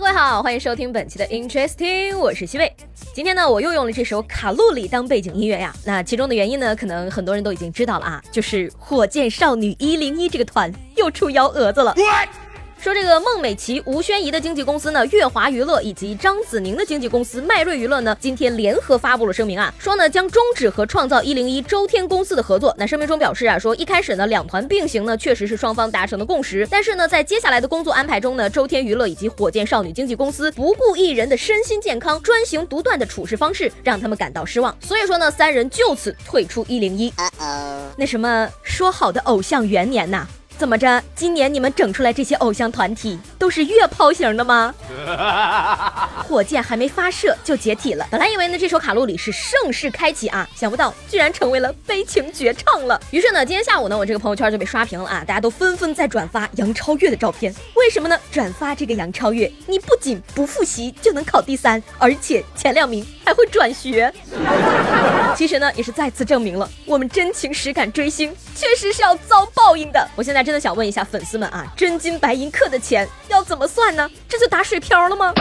各位好，欢迎收听本期的 Interesting，我是西贝。今天呢，我又用了这首《卡路里》当背景音乐呀。那其中的原因呢，可能很多人都已经知道了啊，就是火箭少女一零一这个团又出幺蛾子了。说这个孟美岐、吴宣仪的经纪公司呢，乐华娱乐以及张子宁的经纪公司迈瑞娱乐呢，今天联合发布了声明啊，说呢将终止和创造一零一周天公司的合作。那声明中表示啊，说一开始呢两团并行呢，确实是双方达成的共识，但是呢在接下来的工作安排中呢，周天娱乐以及火箭少女经纪公司不顾艺人的身心健康，专行独断的处事方式，让他们感到失望。所以说呢，三人就此退出一零一。那什么，说好的偶像元年呐？怎么着？今年你们整出来这些偶像团体都是月抛型的吗？火箭还没发射就解体了。本来以为呢这首卡路里是盛世开启啊，想不到居然成为了悲情绝唱了。于是呢，今天下午呢，我这个朋友圈就被刷屏了啊，大家都纷纷在转发杨超越的照片。为什么呢？转发这个杨超越，你不仅不复习就能考第三，而且前两名还会转学。其实呢，也是再次证明了我们真情实感追星确实是要遭报应的。我现在真的想问一下粉丝们啊，真金白银刻的钱要怎么算呢？这就打水漂了吗？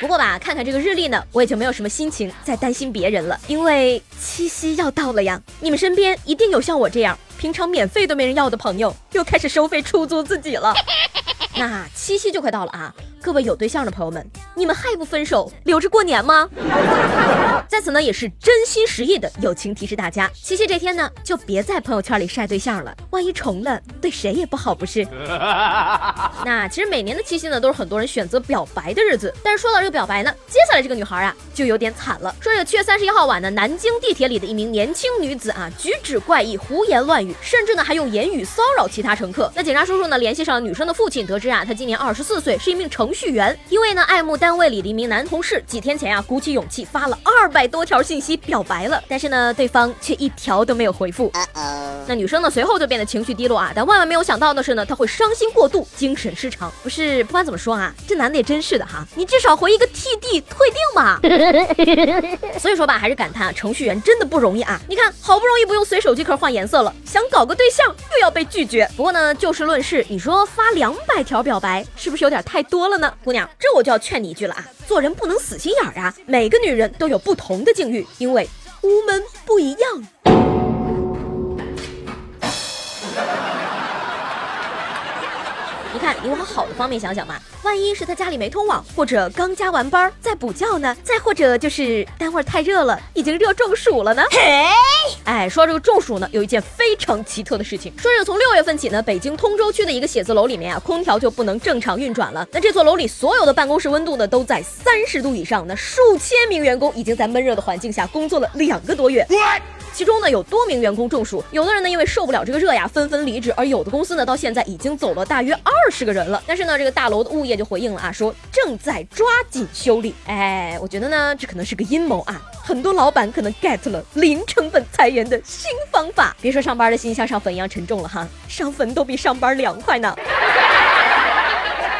不过吧，看看这个日历呢，我也就没有什么心情再担心别人了，因为七夕要到了呀。你们身边一定有像我这样平常免费都没人要的朋友，又开始收费出租自己了。那七夕就快到了啊！各位有对象的朋友们，你们还不分手留着过年吗？在此呢，也是真心实意的友情提示大家，七夕这天呢，就别在朋友圈里晒对象了，万一重了，对谁也不好，不是？那其实每年的七夕呢，都是很多人选择表白的日子。但是说到这个表白呢，接下来这个女孩啊，就有点惨了。说这个七月三十一号晚呢，南京地铁里的一名年轻女子啊，举止怪异，胡言乱语，甚至呢还用言语骚扰其他乘客。那警察叔叔呢，联系上了女生的父亲，得知啊，她今年二十四岁，是一名程序员。因为呢，爱慕单位里的一名男同事，几天前呀，鼓起勇气发了二百多条信息表白了，但是呢，对方却一条都没有回复。那女生呢，随后就变得情绪低落啊，但万万没有想到的是呢，她会伤心过度，精神失常。不是，不管怎么说啊，这男的也真是的哈，你至少回一个 TD 退订吧。所以说吧，还是感叹啊，程序员真的不容易啊。你看，好不容易不用随手机壳换颜色了，想搞个对象又要被拒绝。不过呢，就事论事，你说发两百条表白是不是有点太多了呢，姑娘？这我就要劝你一句了啊，做人不能死心眼儿啊。每个女人都有不同的境遇，因为屋门不一样。你看，你往好的方面想想嘛，万一是他家里没通网，或者刚加完班在补觉呢？再或者就是单位太热了，已经热中暑了呢？嘿，哎，说到这个中暑呢，有一件非常奇特的事情，说这个从六月份起呢，北京通州区的一个写字楼里面啊，空调就不能正常运转了。那这座楼里所有的办公室温度呢，都在三十度以上。那数千名员工已经在闷热的环境下工作了两个多月。其中呢有多名员工中暑，有的人呢因为受不了这个热呀，纷纷离职，而有的公司呢到现在已经走了大约二十个人了。但是呢，这个大楼的物业就回应了啊，说正在抓紧修理。哎，我觉得呢这可能是个阴谋啊，很多老板可能 get 了零成本裁员的新方法。别说上班的心像上坟一样沉重了哈，上坟都比上班凉快呢。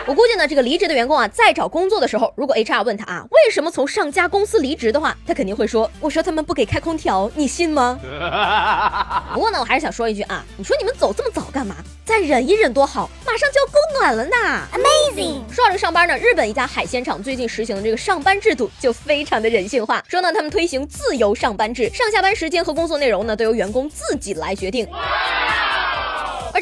我估计呢，这个离职的员工啊，在找工作的时候，如果 HR 问他啊，为什么从上家公司离职的话，他肯定会说，我说他们不给开空调，你信吗？不过呢，我还是想说一句啊，你说你们走这么早干嘛？再忍一忍多好，马上就要供暖了呢。Amazing！说到这上班呢，日本一家海鲜厂最近实行的这个上班制度就非常的人性化，说呢他们推行自由上班制，上下班时间和工作内容呢都由员工自己来决定。而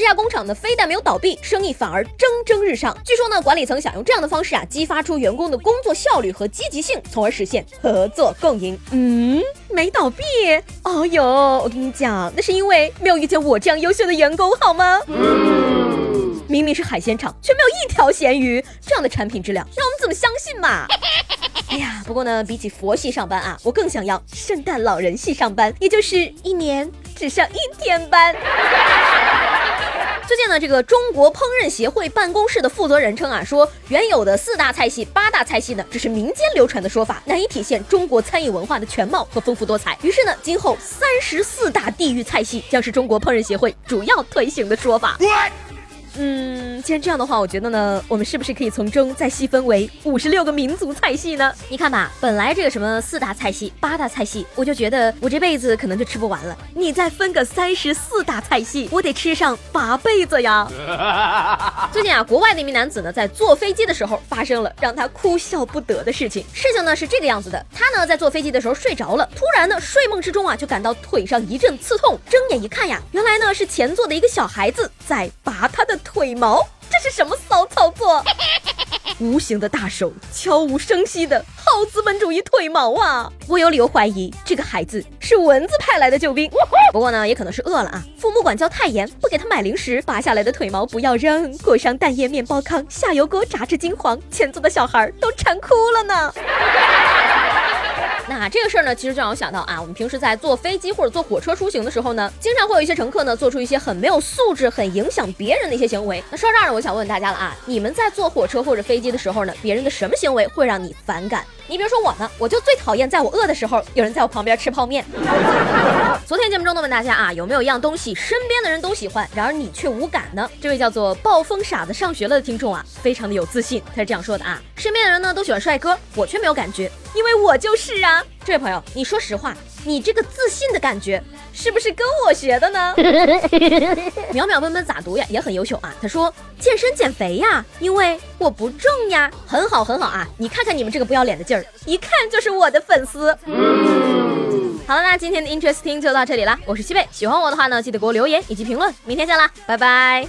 这家工厂呢，非但没有倒闭，生意反而蒸蒸日上。据说呢，管理层想用这样的方式啊，激发出员工的工作效率和积极性，从而实现合作共赢。嗯，没倒闭。哦哟，我跟你讲，那是因为没有遇见我这样优秀的员工，好吗？嗯明明是海鲜厂，却没有一条咸鱼，这样的产品质量，让我们怎么相信嘛？哎呀，不过呢，比起佛系上班啊，我更想要圣诞老人系上班，也就是一年只上一天班。最近呢，这个中国烹饪协会办公室的负责人称啊，说原有的四大菜系、八大菜系呢，只是民间流传的说法，难以体现中国餐饮文化的全貌和丰富多彩。于是呢，今后三十四大地域菜系将是中国烹饪协会主要推行的说法。嗯，既然这样的话，我觉得呢，我们是不是可以从中再细分为五十六个民族菜系呢？你看吧，本来这个什么四大菜系、八大菜系，我就觉得我这辈子可能就吃不完了。你再分个三十四大菜系，我得吃上八辈子呀！最近啊，国外的一名男子呢，在坐飞机的时候发生了让他哭笑不得的事情。事情呢是这个样子的，他呢在坐飞机的时候睡着了，突然呢睡梦之中啊就感到腿上一阵刺痛，睁眼一看呀，原来呢是前座的一个小孩子在拔他的。腿毛，这是什么骚操作？无形的大手悄无声息的好资本主义腿毛啊！我有理由怀疑这个孩子是蚊子派来的救兵。不过呢，也可能是饿了啊。父母管教太严，不给他买零食，拔下来的腿毛不要扔，裹上蛋液面包糠，下油锅炸至金黄，前座的小孩都馋哭了呢。那这个事儿呢，其实就让我想到啊，我们平时在坐飞机或者坐火车出行的时候呢，经常会有一些乘客呢，做出一些很没有素质、很影响别人的一些行为。那说到这儿呢，我想问大家了啊，你们在坐火车或者飞机的时候呢，别人的什么行为会让你反感？你比如说我呢，我就最讨厌在我饿的时候，有人在我旁边吃泡面。昨天节目中呢，问大家啊，有没有一样东西身边的人都喜欢，然而你却无感呢？这位叫做暴风傻子上学了的听众啊，非常的有自信，他是这样说的啊，身边的人呢都喜欢帅哥，我却没有感觉。因为我就是啊，这位朋友，你说实话，你这个自信的感觉是不是跟我学的呢？淼淼温温咋读呀？也很优秀啊。他说健身减肥呀，因为我不重呀，很好很好啊。你看看你们这个不要脸的劲儿，一看就是我的粉丝。好了，那今天的 Interesting 就到这里了。我是西贝，喜欢我的话呢，记得给我留言以及评论。明天见啦，拜拜。